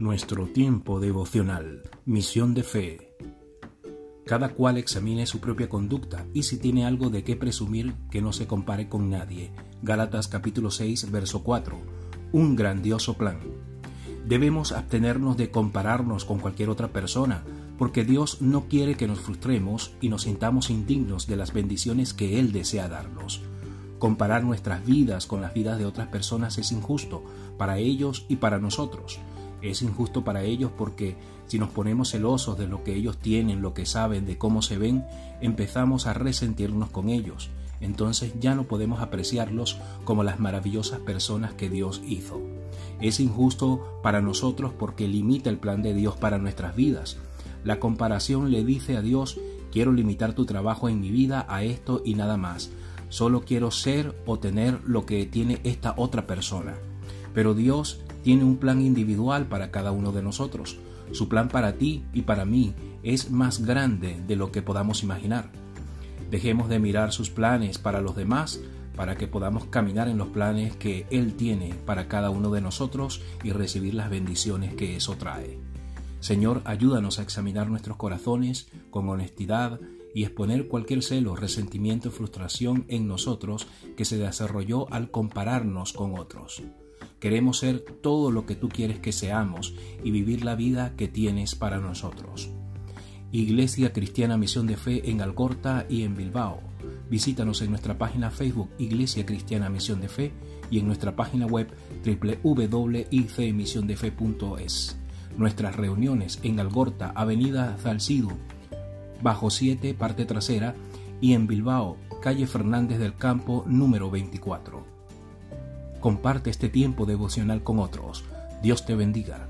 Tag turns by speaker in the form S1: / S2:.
S1: Nuestro tiempo devocional. Misión de fe. Cada cual examine su propia conducta y si tiene algo de qué presumir que no se compare con nadie. Gálatas capítulo 6, verso 4. Un grandioso plan. Debemos abstenernos de compararnos con cualquier otra persona, porque Dios no quiere que nos frustremos y nos sintamos indignos de las bendiciones que Él desea darnos. Comparar nuestras vidas con las vidas de otras personas es injusto para ellos y para nosotros. Es injusto para ellos porque si nos ponemos celosos de lo que ellos tienen, lo que saben, de cómo se ven, empezamos a resentirnos con ellos. Entonces ya no podemos apreciarlos como las maravillosas personas que Dios hizo. Es injusto para nosotros porque limita el plan de Dios para nuestras vidas. La comparación le dice a Dios, quiero limitar tu trabajo en mi vida a esto y nada más solo quiero ser o tener lo que tiene esta otra persona. Pero Dios tiene un plan individual para cada uno de nosotros. Su plan para ti y para mí es más grande de lo que podamos imaginar. Dejemos de mirar sus planes para los demás para que podamos caminar en los planes que Él tiene para cada uno de nosotros y recibir las bendiciones que eso trae. Señor, ayúdanos a examinar nuestros corazones con honestidad y exponer cualquier celo, resentimiento frustración en nosotros que se desarrolló al compararnos con otros. Queremos ser todo lo que tú quieres que seamos y vivir la vida que tienes para nosotros. Iglesia Cristiana Misión de Fe en Algorta y en Bilbao. Visítanos en nuestra página Facebook Iglesia Cristiana Misión de Fe y en nuestra página web www.icmisiondefe.es. Nuestras reuniones en Algorta, Avenida Zalcido, bajo 7, parte trasera, y en Bilbao, calle Fernández del Campo, número 24. Comparte este tiempo devocional con otros. Dios te bendiga.